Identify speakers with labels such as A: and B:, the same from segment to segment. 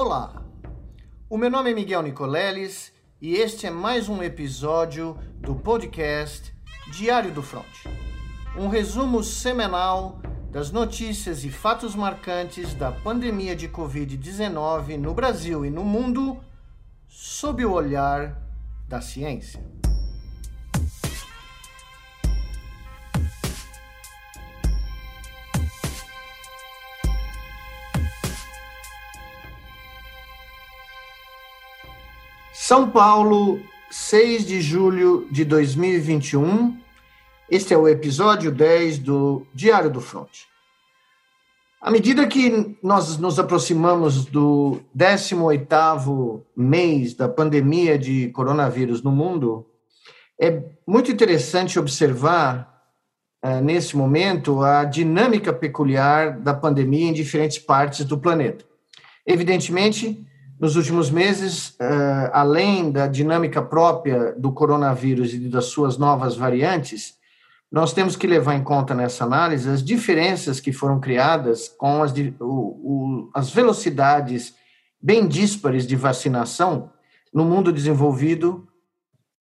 A: Olá, o meu nome é Miguel Nicoleles e este é mais um episódio do podcast Diário do Front. Um resumo semanal das notícias e fatos marcantes da pandemia de Covid-19 no Brasil e no mundo sob o olhar da ciência. São Paulo, 6 de julho de 2021. Este é o episódio 10 do Diário do Front. À medida que nós nos aproximamos do 18º mês da pandemia de coronavírus no mundo, é muito interessante observar uh, nesse momento a dinâmica peculiar da pandemia em diferentes partes do planeta. Evidentemente, nos últimos meses, uh, além da dinâmica própria do coronavírus e das suas novas variantes, nós temos que levar em conta nessa análise as diferenças que foram criadas com as, o, o, as velocidades bem díspares de vacinação no mundo desenvolvido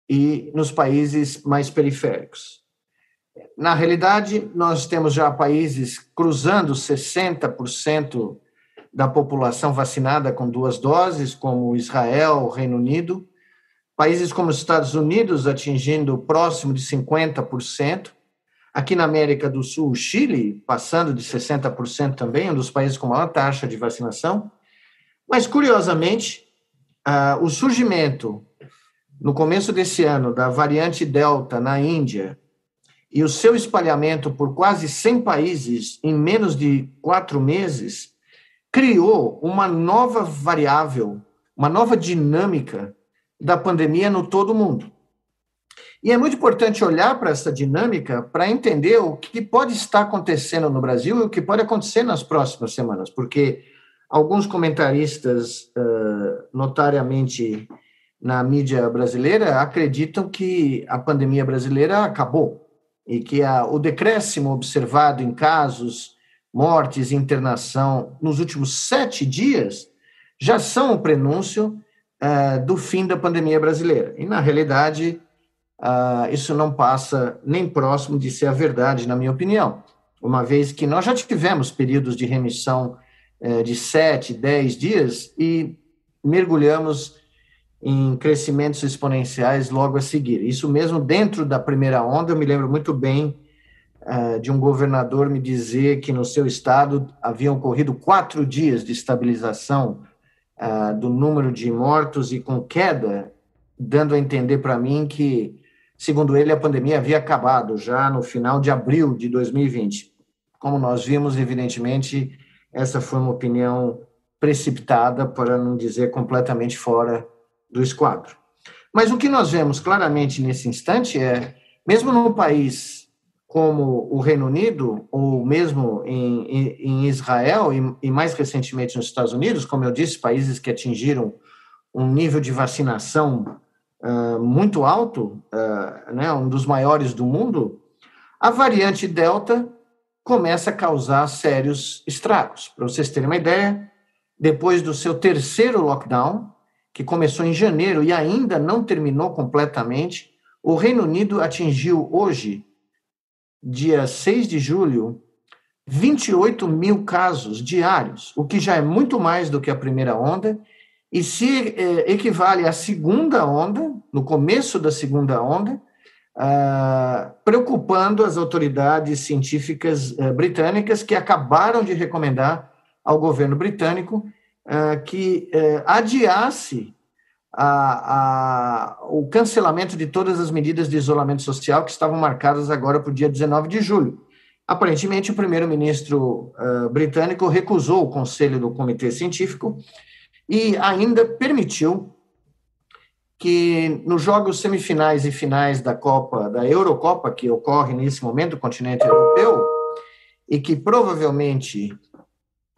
A: e nos países mais periféricos. Na realidade, nós temos já países cruzando 60% da população vacinada com duas doses, como Israel, Reino Unido, países como os Estados Unidos atingindo próximo de 50%, aqui na América do Sul, o Chile passando de 60% também, um dos países com maior taxa de vacinação. Mas, curiosamente, uh, o surgimento, no começo desse ano, da variante Delta na Índia e o seu espalhamento por quase 100 países em menos de quatro meses criou uma nova variável, uma nova dinâmica da pandemia no todo mundo. E é muito importante olhar para essa dinâmica para entender o que pode estar acontecendo no Brasil e o que pode acontecer nas próximas semanas, porque alguns comentaristas, notariamente na mídia brasileira, acreditam que a pandemia brasileira acabou e que o decréscimo observado em casos mortes internação nos últimos sete dias já são o prenúncio uh, do fim da pandemia brasileira. E, na realidade, uh, isso não passa nem próximo de ser a verdade, na minha opinião, uma vez que nós já tivemos períodos de remissão uh, de sete, dez dias e mergulhamos em crescimentos exponenciais logo a seguir. Isso mesmo dentro da primeira onda, eu me lembro muito bem de um governador me dizer que no seu estado haviam ocorrido quatro dias de estabilização uh, do número de mortos e com queda, dando a entender para mim que, segundo ele, a pandemia havia acabado já no final de abril de 2020. Como nós vimos, evidentemente, essa foi uma opinião precipitada, para não dizer completamente fora do esquadro. Mas o que nós vemos claramente nesse instante é, mesmo no país como o Reino Unido, ou mesmo em, em, Israel e, e, mais recentemente nos Estados Unidos, como eu disse, países que atingiram um nível de vacinação uh, muito alto, uh, né, um dos maiores do mundo, a variante Delta começa a causar sérios estragos. Para vocês terem uma ideia, depois do seu terceiro lockdown, que começou em janeiro e ainda não terminou completamente, o Reino Unido atingiu hoje dia 6 de julho, 28 mil casos diários, o que já é muito mais do que a primeira onda, e se eh, equivale à segunda onda, no começo da segunda onda, ah, preocupando as autoridades científicas eh, britânicas que acabaram de recomendar ao governo britânico ah, que eh, adiasse a, a, o cancelamento de todas as medidas de isolamento social que estavam marcadas agora para o dia 19 de julho. Aparentemente, o primeiro-ministro uh, britânico recusou o conselho do comitê científico e ainda permitiu que nos jogos semifinais e finais da Copa, da Eurocopa, que ocorre nesse momento no continente europeu, e que provavelmente,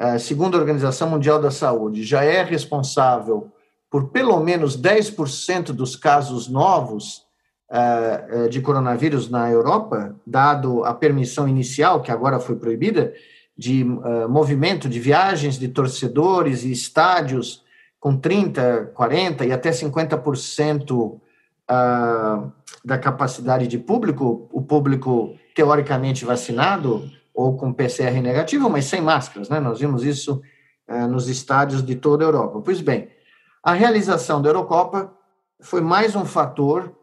A: uh, segundo a Organização Mundial da Saúde, já é responsável por pelo menos 10% dos casos novos uh, de coronavírus na Europa, dado a permissão inicial, que agora foi proibida, de uh, movimento, de viagens de torcedores e estádios com 30, 40 e até 50% uh, da capacidade de público, o público teoricamente vacinado ou com PCR negativo, mas sem máscaras, né? Nós vimos isso nos estádios de toda a Europa. Pois bem, a realização da Eurocopa foi mais um fator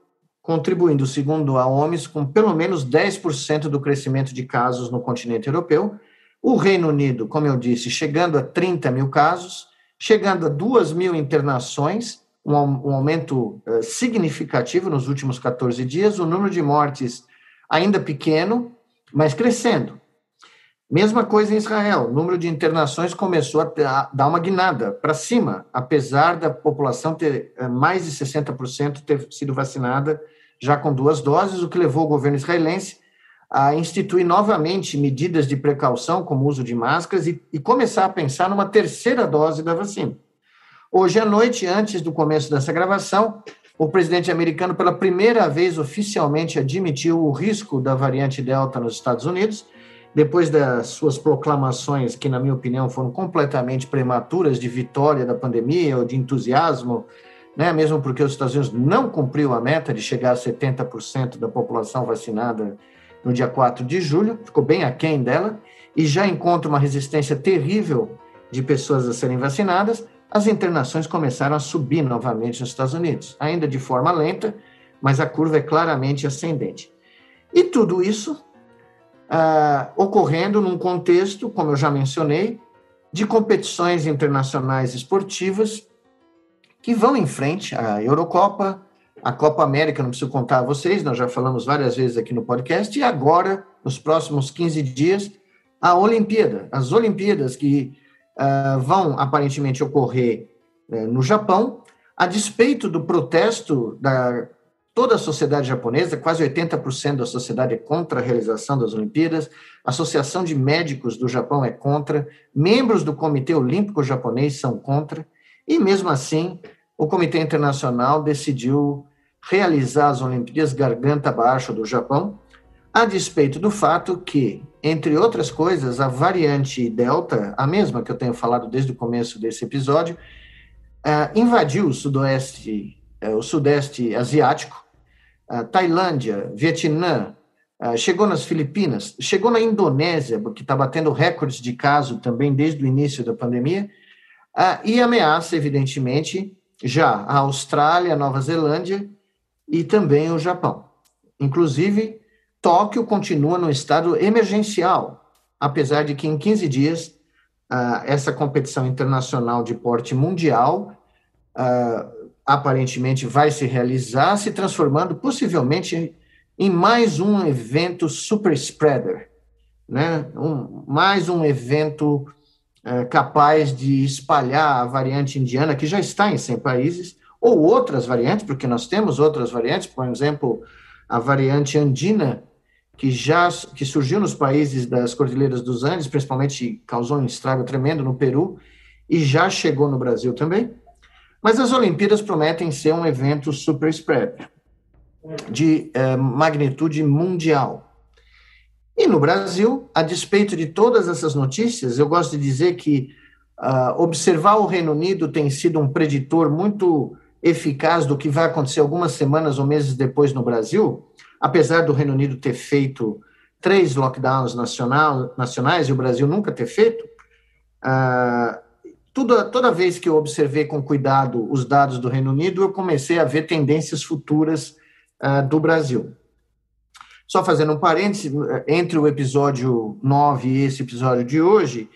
A: contribuindo, segundo a OMS, com pelo menos 10% do crescimento de casos no continente europeu. O Reino Unido, como eu disse, chegando a 30 mil casos, chegando a 2 mil internações, um, um aumento uh, significativo nos últimos 14 dias. O número de mortes ainda pequeno, mas crescendo. Mesma coisa em Israel, o número de internações começou a, dar uma guinada para cima, apesar da população ter eh, mais de 60% ter sido vacinada já com duas doses, o que levou o governo israelense a instituir novamente medidas de precaução, como o uso de máscaras, e, e começar a pensar numa terceira dose da vacina. Hoje à noite, antes do começo dessa gravação, o presidente americano, pela primeira vez oficialmente, admitiu o risco da variante Delta nos Estados Unidos, depois das suas proclamações, que, na minha opinião, foram completamente prematuras de vitória da pandemia ou de entusiasmo né? mesmo porque os Estados Unidos não cumpriu a meta de chegar a 70% da população vacinada no dia 4 de julho, ficou bem aquém dela, e já encontra uma resistência terrível de pessoas a serem vacinadas, as internações começaram a subir novamente nos Estados Unidos, ainda de forma lenta, mas a curva é claramente ascendente. E tudo isso ah, ocorrendo num contexto, como eu já mencionei, de competições internacionais esportivas que vão em frente, a Eurocopa, a Copa América, não preciso contar a vocês, nós já falamos várias vezes aqui no podcast, e agora, nos próximos 15 dias, a Olimpíada, as Olimpíadas que uh, vão aparentemente ocorrer uh, no Japão, a despeito do protesto da toda a sociedade japonesa, quase 80% da sociedade é contra a realização das Olimpíadas, a Associação de Médicos do Japão é contra, membros do Comitê Olímpico Japonês são contra, e mesmo assim, o Comitê Internacional decidiu realizar as Olimpíadas garganta abaixo do Japão, a despeito do fato que, entre outras coisas, a variante Delta, a mesma que eu tenho falado desde o começo desse episódio, uh, invadiu o sudoeste, uh, o sudeste asiático, Tailândia, Vietnã, chegou nas Filipinas, chegou na Indonésia, que está batendo recordes de caso também desde o início da pandemia, e ameaça, evidentemente, já a Austrália, a Nova Zelândia e também o Japão. Inclusive, Tóquio continua no estado emergencial, apesar de que em 15 dias essa competição internacional de porte mundial aparentemente vai se realizar, se transformando possivelmente em mais um evento super spreader, né? Um, mais um evento é, capaz de espalhar a variante indiana, que já está em 100 países, ou outras variantes, porque nós temos outras variantes, por exemplo, a variante andina, que já que surgiu nos países das Cordilheiras dos Andes, principalmente causou um estrago tremendo no Peru, e já chegou no Brasil também. Mas as Olimpíadas prometem ser um evento super spread, de eh, magnitude mundial. E no Brasil, a despeito de todas essas notícias, eu gosto de dizer que uh, observar o Reino Unido tem sido um preditor muito eficaz do que vai acontecer algumas semanas ou meses depois no Brasil, apesar do Reino Unido ter feito três lockdowns nacional, nacionais e o Brasil nunca ter feito, uh, tudo, toda vez que eu observei com cuidado os dados do Reino Unido, eu comecei a ver tendências futuras uh, do Brasil. Só fazendo um parêntese, entre o episódio 9 e esse episódio de hoje,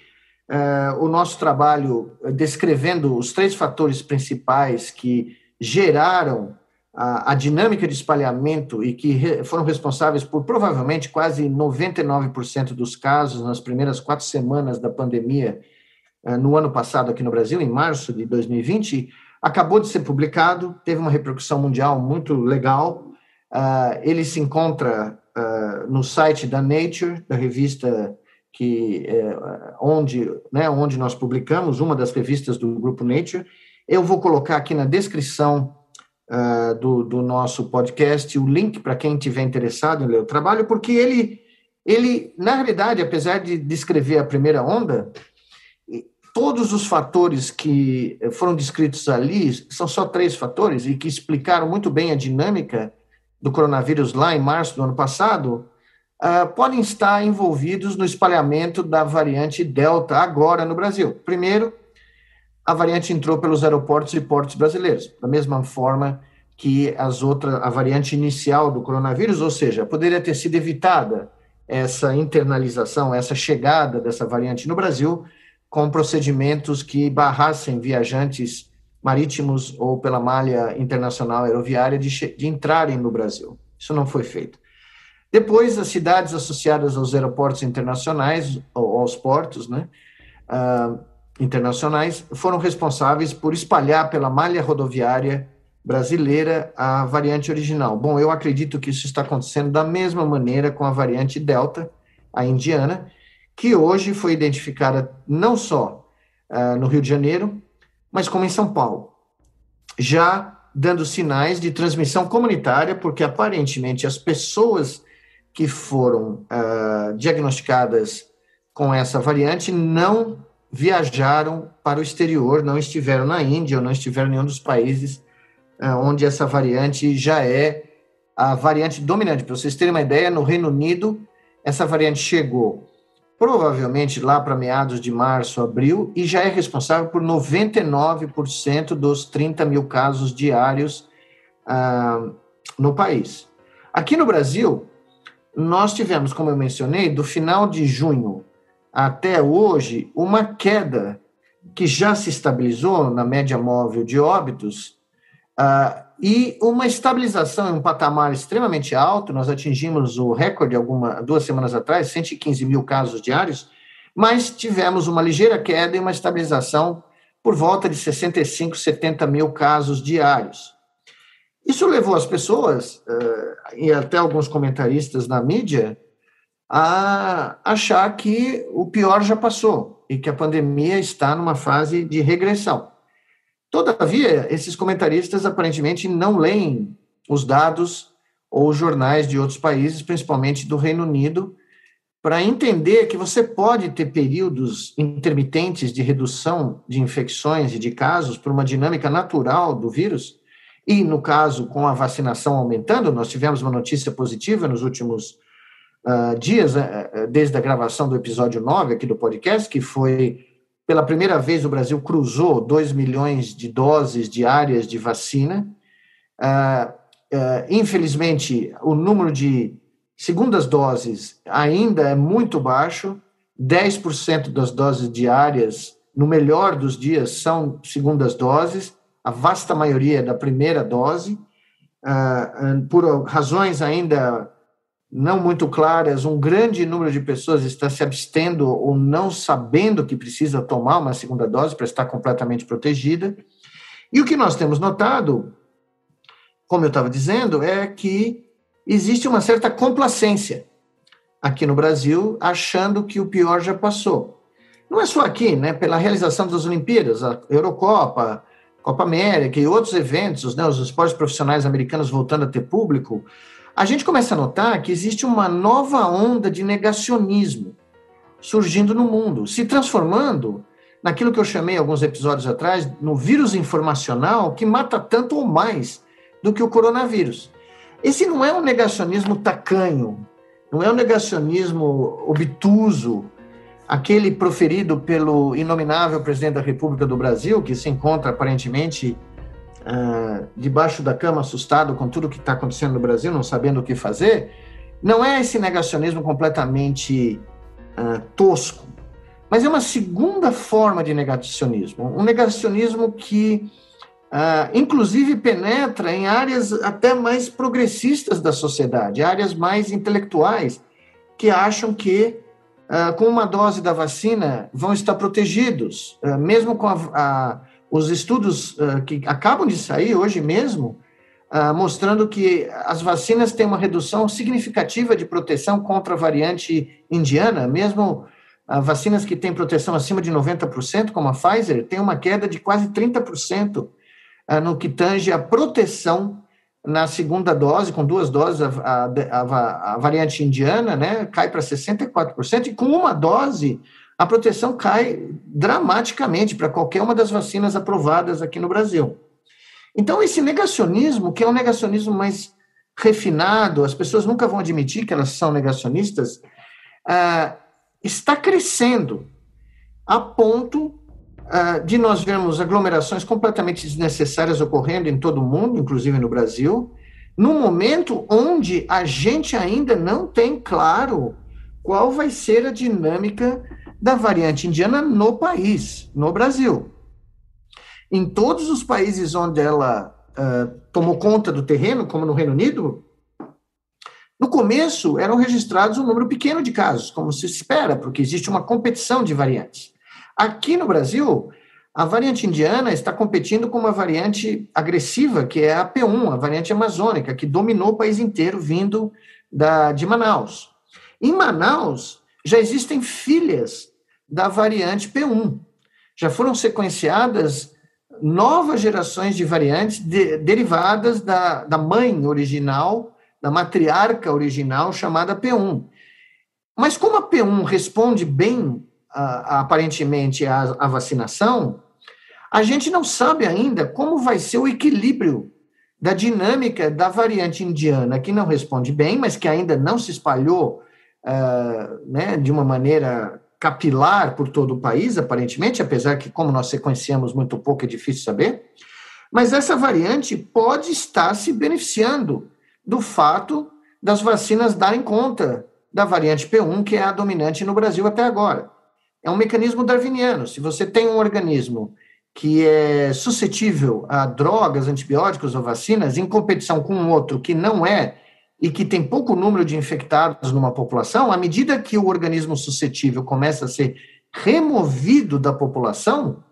A: uh, o nosso trabalho descrevendo os três fatores principais que geraram a, a dinâmica de espalhamento e que re, foram responsáveis por provavelmente quase 99% dos casos nas primeiras quatro semanas da pandemia no ano passado aqui no Brasil, em março de 2020, acabou de ser publicado, teve uma repercussão mundial muito legal. Uh, ele se encontra uh, no site da Nature, da revista que onde, né, onde nós publicamos, uma das revistas do grupo Nature. Eu vou colocar aqui na descrição do, do nosso podcast o link para quem tiver interessado em ler o trabalho, porque ele ele, na realidade, apesar de descrever a primeira onda, todos os fatores que foram descritos ali, são só três fatores, e que explicaram muito bem a dinâmica do coronavírus lá em março do ano passado, uh, podem estar envolvidos no espalhamento da variante Delta agora no Brasil. Primeiro, a variante entrou pelos aeroportos e portos brasileiros, da mesma forma que as outras, a variante inicial do coronavírus, ou seja, poderia ter sido evitada essa internalização, essa chegada dessa variante no Brasil, com procedimentos que barrassem viajantes marítimos ou pela malha internacional aeroviária de, de entrarem no Brasil. Isso não foi feito. Depois, as cidades associadas aos aeroportos internacionais, ou aos portos, né, uh, internacionais, foram responsáveis por espalhar pela malha rodoviária brasileira a variante original. Bom, eu acredito que isso está acontecendo da mesma maneira com a variante Delta, a indiana, que hoje foi identificada não só uh, no Rio de Janeiro, mas como em São Paulo. Já dando sinais de transmissão comunitária, porque aparentemente as pessoas que foram uh, diagnosticadas com essa variante não viajaram para o exterior, não estiveram na Índia ou não estiveram em nenhum dos países uh, onde essa variante já é a variante dominante. Para vocês terem uma ideia, no Reino Unido, essa variante chegou provavelmente lá para meados de março, abril, e já é responsável por 99% dos 30 mil casos diários ah, no país. Aqui no Brasil, nós tivemos, como eu mencionei, do final de junho até hoje, uma queda que já se estabilizou na média móvel de óbitos uh, e uma estabilização em um patamar extremamente alto. Nós atingimos o recorde alguma, duas semanas atrás, 115 mil casos diários, mas tivemos uma ligeira queda e uma estabilização por volta de 65, 70 mil casos diários. Isso levou as pessoas, uh, e até alguns comentaristas na mídia, a achar que o pior já passou e que a pandemia está numa fase de regressão. Todavia, esses comentaristas aparentemente não leem os dados ou jornais de outros países, principalmente do Reino Unido, para entender que você pode ter períodos intermitentes de redução de infecções e de casos por uma dinâmica natural do vírus, e, no caso, com a vacinação aumentando, nós tivemos uma notícia positiva nos últimos uh, dias, uh, desde a gravação do episódio 9 aqui do podcast, que foi pela primeira vez o Brasil cruzou 2 milhões de doses diárias de vacina. Uh, infelizmente, o número de segundas doses ainda é muito baixo, 10% das doses diárias, no melhor dos dias, são segundas doses, a vasta maioria é da primeira dose, uh, por razões ainda não muito claras, um grande número de pessoas está se abstendo ou não sabendo que precisa tomar uma segunda dose para estar completamente protegida. E o que nós temos notado, como eu estava dizendo, é que existe uma certa complacência aqui no Brasil, achando que o pior já passou. Não é só aqui, né? Pela realização das Olimpíadas, a Eurocopa, Copa América e outros eventos, né, os esportes profissionais americanos voltando a ter público, a gente começa a notar que existe uma nova onda de negacionismo surgindo no mundo, se transformando naquilo que eu chamei alguns episódios atrás, no vírus informacional que mata tanto ou mais do que o coronavírus. Esse não é um negacionismo tacanho, não é um negacionismo obtuso, aquele proferido pelo inominável presidente da República do Brasil, que se encontra aparentemente uh, debaixo da cama, assustado com tudo que está acontecendo no Brasil, não sabendo o que fazer, não é esse negacionismo completamente uh, tosco, mas é uma segunda forma de negacionismo, um negacionismo que, uh, inclusive, penetra em áreas até mais progressistas da sociedade, áreas mais intelectuais, que acham que com uma dose da vacina, vão estar protegidos, mesmo com a, a, os estudos uh, que acabam de sair hoje mesmo, mostrando que as vacinas têm uma redução significativa de proteção contra a variante indiana, mesmo vacinas que têm proteção acima de 90%, como a Pfizer, tem uma queda de quase 30% no que tange a proteção na segunda dose, com duas doses, a, a, a variante indiana, né, cai para 64%, e com uma dose, a proteção cai dramaticamente para qualquer uma das vacinas aprovadas aqui no Brasil. Então, esse negacionismo, que é um negacionismo mais refinado, as pessoas nunca vão admitir que elas são negacionistas, uh, está crescendo a ponto uh, de nós vermos aglomerações completamente desnecessárias ocorrendo em todo o mundo, inclusive no Brasil, no momento onde a gente ainda não tem claro qual vai ser a dinâmica da variante indiana no país, no Brasil. Em todos os países onde ela uh, tomou conta do terreno, como no Reino Unido, no começo eram registrados um número pequeno de casos, como se espera, porque existe uma competição de variantes. Aqui no Brasil, a variante indiana está competindo com uma variante agressiva, que é a P1, a variante amazônica, que dominou o país inteiro, vindo da, de Manaus. Em Manaus, já existem filhas da variante P1. Já foram sequenciadas novas gerações de variantes de, derivadas da, da mãe original, da matriarca original, chamada P1. Mas como a P1 responde bem, aparentemente, à, à vacinação, a gente não sabe ainda como vai ser o equilíbrio da dinâmica da variante indiana, que não responde bem, mas que ainda não se espalhou uh, né, de uma maneira capilar por todo o país, aparentemente, apesar que, como nós sequenciamos muito pouco, é difícil saber. Mas essa variante pode estar se beneficiando do fato das vacinas darem conta da variante P1, que é a dominante no Brasil até agora. É um mecanismo darwiniano. Se você tem um organismo que é suscetível a drogas, antibióticos ou vacinas, em competição com outro que não é e que tem pouco número de infectados numa população, à medida que o organismo suscetível começa a ser removido da população,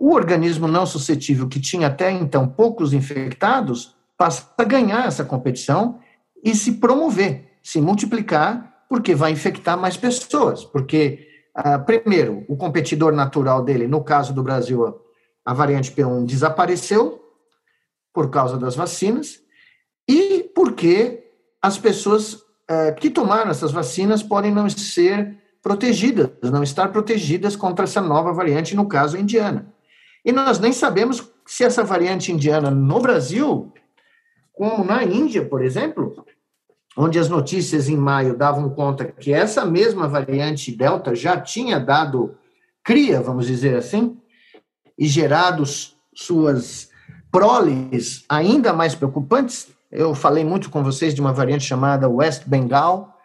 A: o organismo não suscetível, que tinha até então poucos infectados, passa a ganhar essa competição e se promover, se multiplicar, porque vai infectar mais pessoas. Porque, ah, primeiro, o competidor natural dele, no caso do Brasil, a variante P1 desapareceu por causa das vacinas, e porque as pessoas é, que tomaram essas vacinas podem não ser protegidas, não estar protegidas contra essa nova variante, no caso indiana. E nós nem sabemos se essa variante indiana no Brasil, como na Índia, por exemplo, onde as notícias em maio davam conta que essa mesma variante Delta já tinha dado cria, vamos dizer assim, e gerado suas proles ainda mais preocupantes, eu falei muito com vocês de uma variante chamada West Bengal,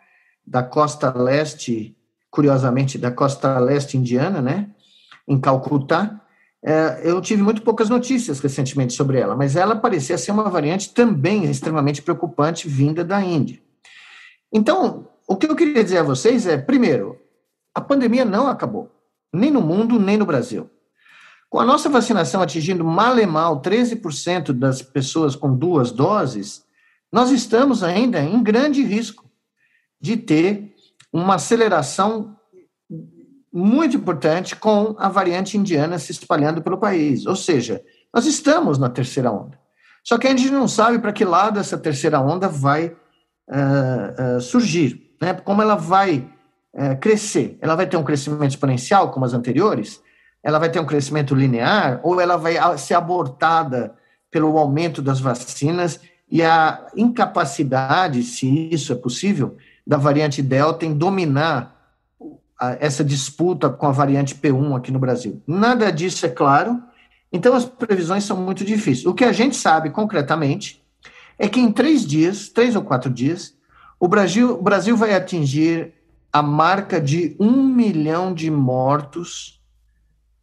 A: da costa leste, curiosamente, da costa leste indiana, né? Em Calcutá. É, eu tive muito poucas notícias recentemente sobre ela, mas ela parecia ser uma variante também extremamente preocupante vinda da Índia. Então, o que eu queria dizer a vocês é, primeiro, a pandemia não acabou, nem no mundo, nem no Brasil. Com a nossa vacinação atingindo mal e mal 13% das pessoas com duas doses, nós estamos ainda em grande risco de ter uma aceleração muito importante com a variante indiana se espalhando pelo país. Ou seja, nós estamos na terceira onda. Só que a gente não sabe para que lado essa terceira onda vai uh, uh, surgir, né? como ela vai uh, crescer. Ela vai ter um crescimento exponencial, como as anteriores, ela vai ter um crescimento linear ou ela vai ser abortada pelo aumento das vacinas e a incapacidade, se isso é possível, da variante Delta em dominar essa disputa com a variante P1 aqui no Brasil. Nada disso é claro, então as previsões são muito difíceis. O que a gente sabe concretamente é que em três dias, três ou quatro dias, o Brasil, o Brasil vai atingir a marca de um milhão de mortos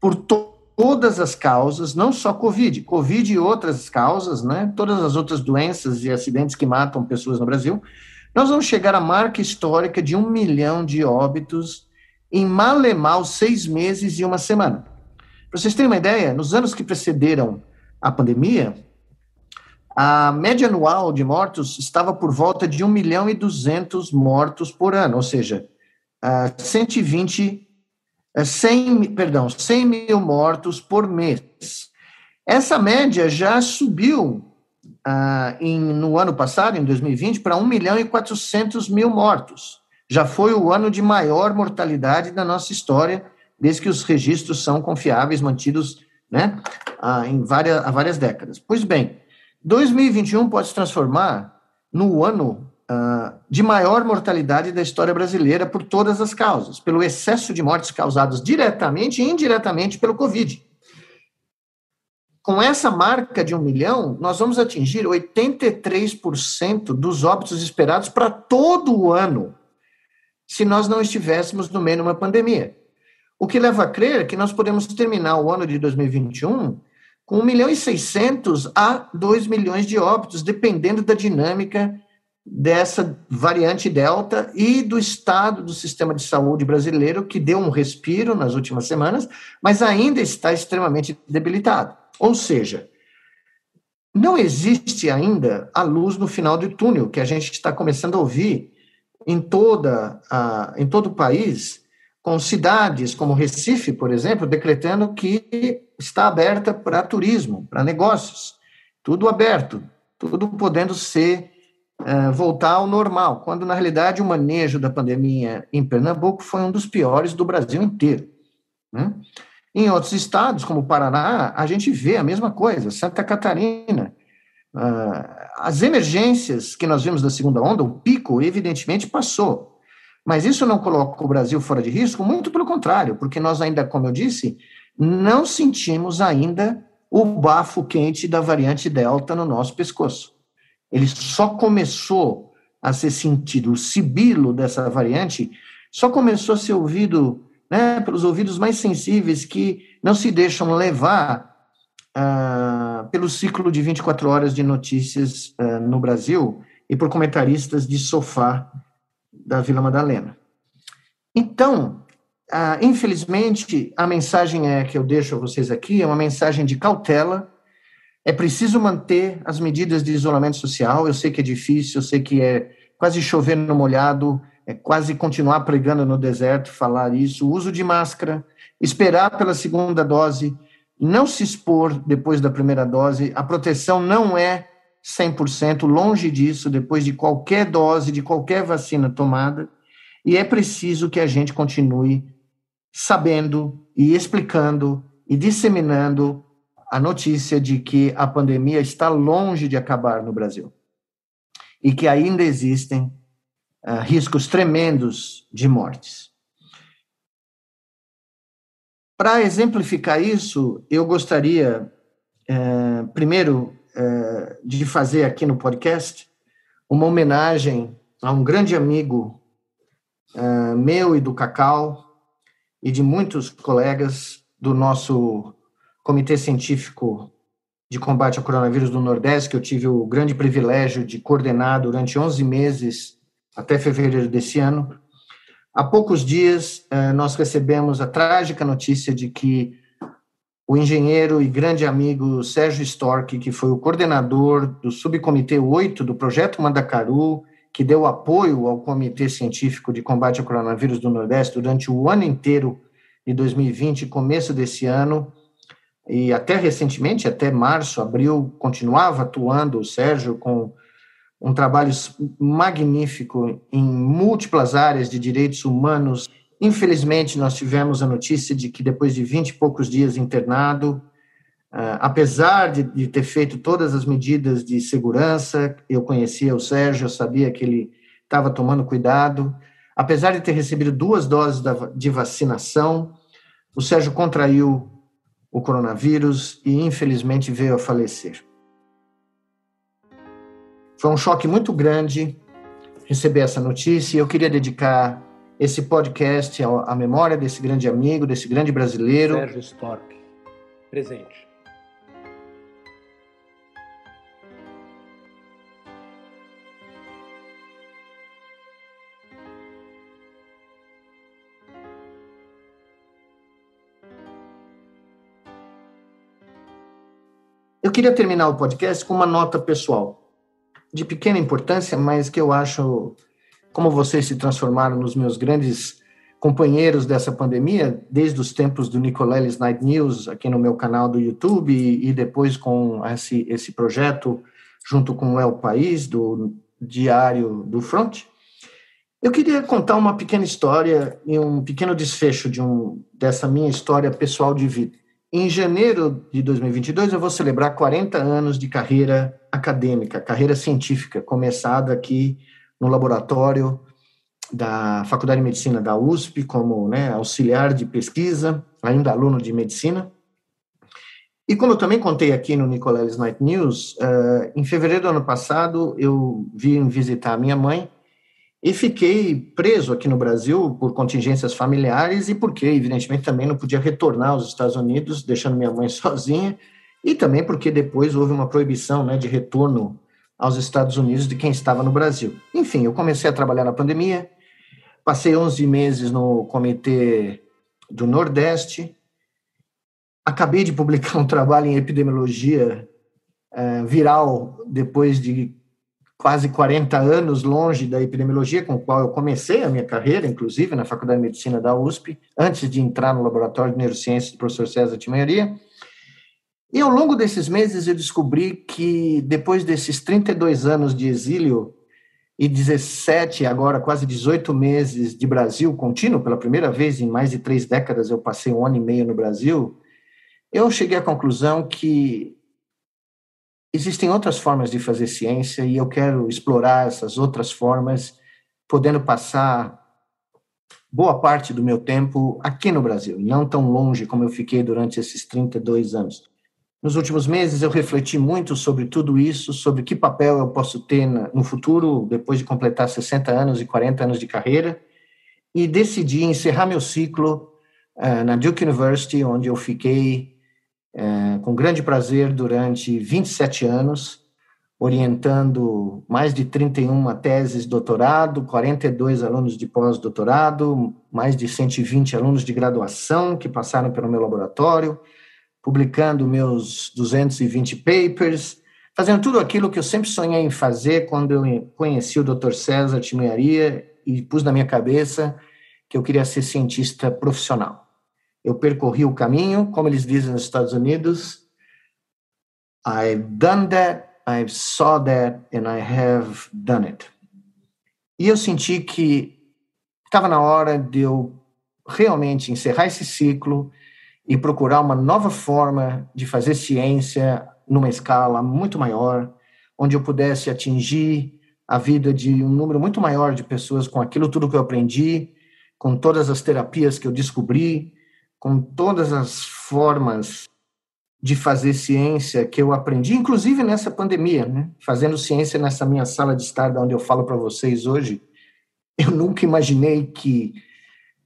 A: por to todas as causas, não só Covid, Covid e outras causas, né? Todas as outras doenças e acidentes que matam pessoas no Brasil, nós vamos chegar à marca histórica de um milhão de óbitos em mal seis meses e uma semana. Para vocês terem uma ideia, nos anos que precederam a pandemia, a média anual de mortos estava por volta de 1 milhão e 200 mortos por ano, ou seja, 120 100, é perdão, 100 mil mortos por mês. Essa média já subiu ah, em, no ano passado, em 2020, para 1 milhão e 400 mil mortos. Já foi o ano de maior mortalidade da nossa história, desde que os registros são confiáveis, mantidos né, ah, em várias, há várias décadas. Pois bem, 2021 pode se transformar no ano uh, de maior mortalidade da história brasileira por todas as causas, pelo excesso de mortes causadas diretamente e indiretamente pelo Covid. Com essa marca de um milhão, nós vamos atingir 83% dos óbitos esperados para todo o ano, se nós não estivéssemos no meio de uma pandemia. O que leva a crer que nós podemos terminar o ano de 2021 com 1 milhão e 600 a 2 milhões de óbitos, dependendo da dinâmica dessa variante Delta e do estado do sistema de saúde brasileiro, que deu um respiro nas últimas semanas, mas ainda está extremamente debilitado. Ou seja, não existe ainda a luz no final do túnel, que a gente está começando a ouvir em, toda a, em todo o país, com cidades como Recife, por exemplo, decretando que está aberta para turismo, para negócios, tudo aberto, tudo podendo ser uh, voltar ao normal, quando na realidade o manejo da pandemia em Pernambuco foi um dos piores do Brasil inteiro. Né? Em outros estados, como o Paraná, a gente vê a mesma coisa, Santa Catarina. Uh, as emergências que nós vimos da segunda onda, o pico, evidentemente, passou. Mas isso não coloca o Brasil fora de risco, muito pelo contrário, porque nós ainda, como eu disse, não sentimos ainda o bafo quente da variante Delta no nosso pescoço. Ele só começou a ser sentido, o sibilo dessa variante só começou a ser ouvido né, pelos ouvidos mais sensíveis que não se deixam levar ah, pelo ciclo de 24 horas de notícias ah, no Brasil e por comentaristas de sofá da Vila Madalena. Então, ah, infelizmente, a mensagem é que eu deixo a vocês aqui é uma mensagem de cautela. É preciso manter as medidas de isolamento social. Eu sei que é difícil, eu sei que é quase chover no molhado, é quase continuar pregando no deserto, falar isso. Uso de máscara, esperar pela segunda dose, não se expor depois da primeira dose. A proteção não é 100%, longe disso, depois de qualquer dose, de qualquer vacina tomada, e é preciso que a gente continue sabendo e explicando e disseminando a notícia de que a pandemia está longe de acabar no Brasil e que ainda existem uh, riscos tremendos de mortes. Para exemplificar isso, eu gostaria, uh, primeiro, eh, de fazer aqui no podcast uma homenagem a um grande amigo meu e do Cacau e de muitos colegas do nosso Comitê Científico de Combate ao Coronavírus do Nordeste, que eu tive o grande privilégio de coordenar durante 11 meses, até fevereiro desse ano. Há poucos dias, uh, nós recebemos a trágica notícia de que o engenheiro e grande amigo Sérgio Stork, que foi o coordenador do subcomitê 8 do projeto Mandacaru, que deu apoio ao Comitê Científico de Combate ao Coronavírus do Nordeste durante o ano inteiro de 2020, começo desse ano, e até recentemente, até março, abril, continuava atuando o Sérgio com um trabalho magnífico em múltiplas áreas de direitos humanos. Infelizmente, nós tivemos a notícia de que depois de 20 e poucos dias internado, uh, apesar de, de, ter feito todas as medidas de segurança, eu conhecia o Sérgio, eu sabia que ele estava tomando cuidado, apesar de ter recebido duas doses de vacinação, o Sérgio contraiu o coronavírus e, infelizmente, veio a falecer. Foi um choque muito grande receber essa notícia e eu queria dedicar esse podcast à memória desse grande amigo, desse grande brasileiro.
B: Sérgio Stork, presente.
A: Eu queria terminar o podcast com uma nota pessoal, de pequena importância, mas que eu acho como vocês se transformaram nos meus grandes companheiros dessa pandemia, desde os tempos do Nicoleles Night News, aqui no meu canal do YouTube, e, depois com esse, esse projeto junto com o El País, do Diário do Front. Eu queria contar uma pequena história e um pequeno desfecho de um, dessa minha história pessoal de vida. Em janeiro de 2022, eu vou celebrar 40 anos de carreira acadêmica, carreira científica, começada aqui no laboratório da Faculdade de Medicina da USP, como né, auxiliar de pesquisa, ainda aluno de medicina. E como eu também contei aqui no Nicoleles Night News, uh, em fevereiro do ano passado eu vim visitar minha mãe e fiquei preso aqui no Brasil por contingências familiares e porque, evidentemente, também não podia retornar aos Estados Unidos, deixando minha mãe sozinha, e também porque depois houve uma proibição né, de retorno aos Estados Unidos de quem estava no Brasil. Enfim, eu comecei a trabalhar na pandemia, passei 11 meses no Comitê do Nordeste, acabei de publicar um trabalho em epidemiologia é, viral depois de quase 40 anos longe da epidemiologia, com o qual eu comecei a minha carreira, inclusive na Faculdade de Medicina da USP, antes de entrar no laboratório de neurociência do professor César Timanharia. E ao longo desses meses eu descobri que depois desses 32 anos de exílio e 17, agora quase 18 meses de Brasil contínuo, pela primeira vez em mais de três décadas eu passei um ano e meio no Brasil, eu cheguei à conclusão que existem outras formas de fazer ciência e eu quero explorar essas outras formas, podendo passar boa parte do meu tempo aqui no Brasil, não tão longe como eu fiquei durante esses 32 anos. Nos últimos meses eu refleti muito sobre tudo isso, sobre que papel eu posso ter no futuro, depois de completar 60 anos e 40 anos de carreira, e decidi encerrar meu ciclo uh, na Duke University, onde eu fiquei é, com grande prazer durante 27 anos, orientando mais de 31 teses de doutorado, 42 alunos de pós-doutorado, mais de 120 alunos de graduação que passaram pelo meu laboratório, publicando meus 220 papers, fazendo tudo aquilo que eu sempre sonhei em fazer quando eu conheci o Dr. César Timearia e pus na minha cabeça que eu queria ser cientista profissional eu percorri o caminho, como eles dizem nos Estados Unidos, I've done that, I saw that, and I have done it. E eu senti que estava na hora de eu realmente encerrar esse ciclo e procurar uma nova forma de fazer ciência numa escala muito maior, onde eu pudesse atingir a vida de um número muito maior de pessoas com aquilo tudo que eu aprendi, com todas as terapias que eu descobri, com todas as formas de fazer ciência que eu aprendi, inclusive nessa pandemia, né? fazendo ciência nessa minha sala de estar, onde eu falo para vocês hoje, eu nunca imaginei que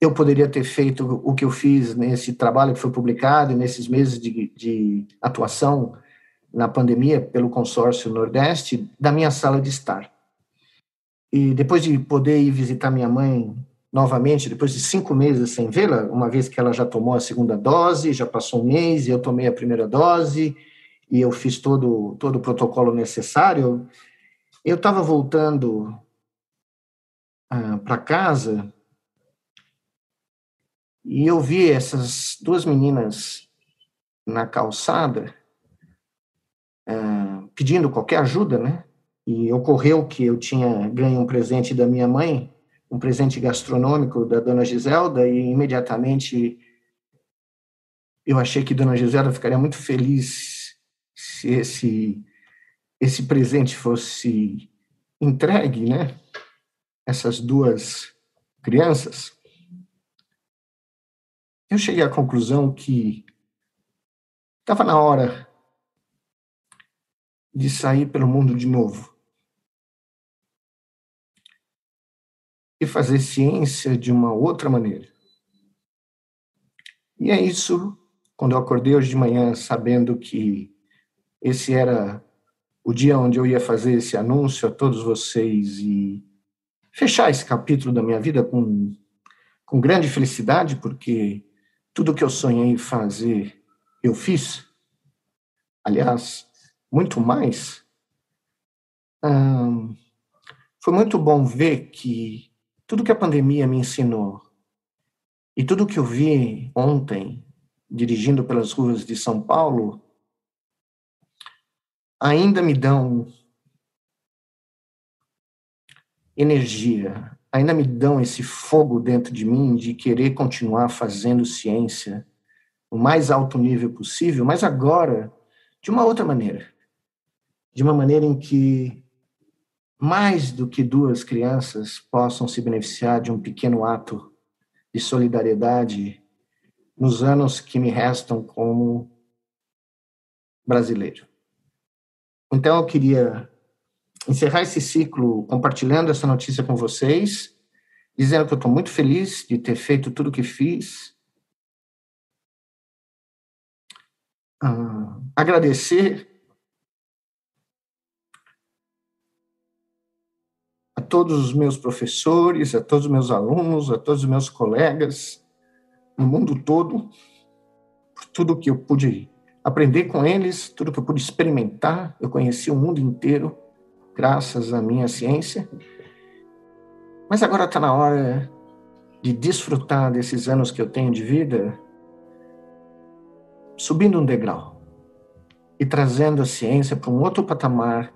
A: eu poderia ter feito o que eu fiz nesse trabalho que foi publicado nesses meses de, de atuação na pandemia pelo consórcio Nordeste da minha sala de estar. E depois de poder ir visitar minha mãe novamente, depois de cinco meses sem vê-la, uma vez que ela já tomou a segunda dose, já passou um mês, e eu tomei a primeira dose, e eu fiz todo, todo o protocolo necessário, eu estava voltando ah, para casa e eu vi essas duas meninas na calçada ah, pedindo qualquer ajuda, né? E ocorreu que eu tinha ganho um presente da minha mãe um presente gastronômico da dona Giselda e imediatamente eu achei que dona Giselda ficaria muito feliz se esse esse presente fosse entregue, né? Essas duas crianças. Eu cheguei à conclusão que estava na hora de sair pelo mundo de novo. E fazer ciência de uma outra maneira. E é isso, quando eu acordei hoje de manhã sabendo que esse era o dia onde eu ia fazer esse anúncio a todos vocês e fechar esse capítulo da minha vida com, com grande felicidade, porque tudo que eu sonhei fazer, eu fiz. Aliás, muito mais. Hum, foi muito bom ver que tudo que a pandemia me ensinou e tudo que eu vi ontem dirigindo pelas ruas de São Paulo ainda me dão energia, ainda me dão esse fogo dentro de mim de querer continuar fazendo ciência o mais alto nível possível, mas agora de uma outra maneira. De uma maneira em que mais do que duas crianças possam se beneficiar de um pequeno ato de solidariedade nos anos que me restam como brasileiro. Então eu queria encerrar esse ciclo compartilhando essa notícia com vocês, dizendo que eu estou muito feliz de ter feito tudo o que fiz. Uh, agradecer todos os meus professores, a todos os meus alunos, a todos os meus colegas no mundo todo, por tudo que eu pude aprender com eles, tudo que eu pude experimentar. Eu conheci o mundo inteiro graças à minha ciência. Mas agora está na hora de desfrutar desses anos que eu tenho de vida, subindo um degrau e trazendo a ciência para um outro patamar,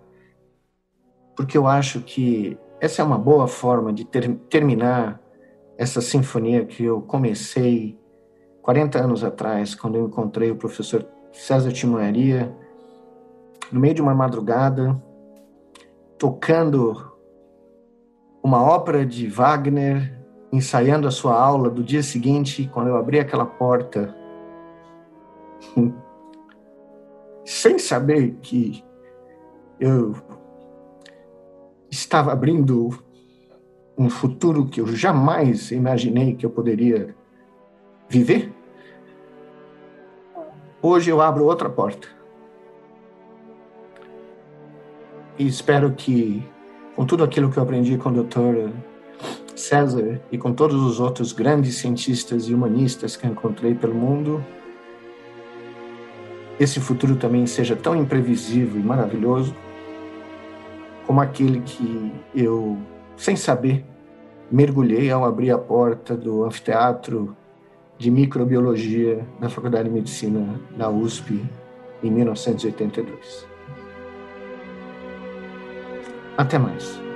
A: porque eu acho que essa é uma boa forma de ter, terminar essa sinfonia que eu comecei 40 anos atrás, quando eu encontrei o professor César Timoaria, no meio de uma madrugada, tocando uma ópera de Wagner, ensaiando a sua aula do dia seguinte, quando eu abri aquela porta, sem saber que eu estava abrindo um futuro que eu jamais imaginei que eu poderia viver. Hoje eu abro outra porta E espero que, com tudo aquilo que eu aprendi com o Dr. César e com todos os outros grandes cientistas e humanistas que encontrei pelo mundo, esse futuro também seja tão imprevisível e maravilhoso como aquele que eu, sem saber, mergulhei ao abrir a porta do anfiteatro de microbiologia da Faculdade de Medicina da USP em 1982. Até mais.